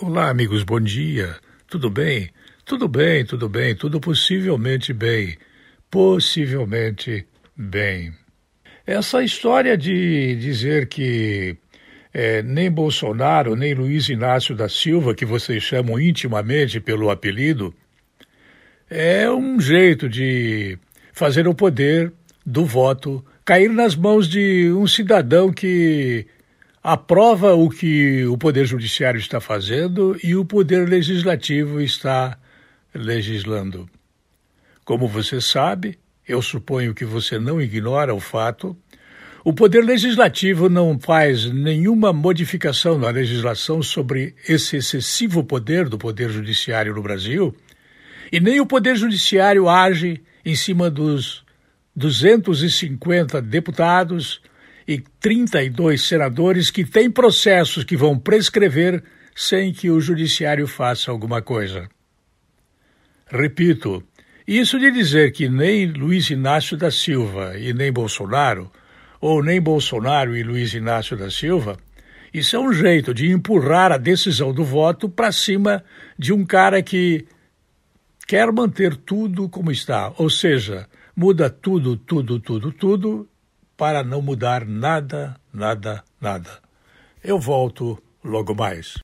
Olá, amigos, bom dia. Tudo bem? Tudo bem, tudo bem, tudo possivelmente bem. Possivelmente bem. Essa história de dizer que é, nem Bolsonaro, nem Luiz Inácio da Silva, que vocês chamam intimamente pelo apelido, é um jeito de fazer o poder do voto cair nas mãos de um cidadão que aprova o que o Poder Judiciário está fazendo e o Poder Legislativo está legislando. Como você sabe, eu suponho que você não ignora o fato, o Poder Legislativo não faz nenhuma modificação na legislação sobre esse excessivo poder do Poder Judiciário no Brasil, e nem o Poder Judiciário age em cima dos 250 deputados e 32 senadores que têm processos que vão prescrever sem que o judiciário faça alguma coisa. Repito, isso de dizer que nem Luiz Inácio da Silva e nem Bolsonaro, ou nem Bolsonaro e Luiz Inácio da Silva, isso é um jeito de empurrar a decisão do voto para cima de um cara que quer manter tudo como está, ou seja, muda tudo, tudo, tudo, tudo para não mudar nada, nada, nada. Eu volto logo mais.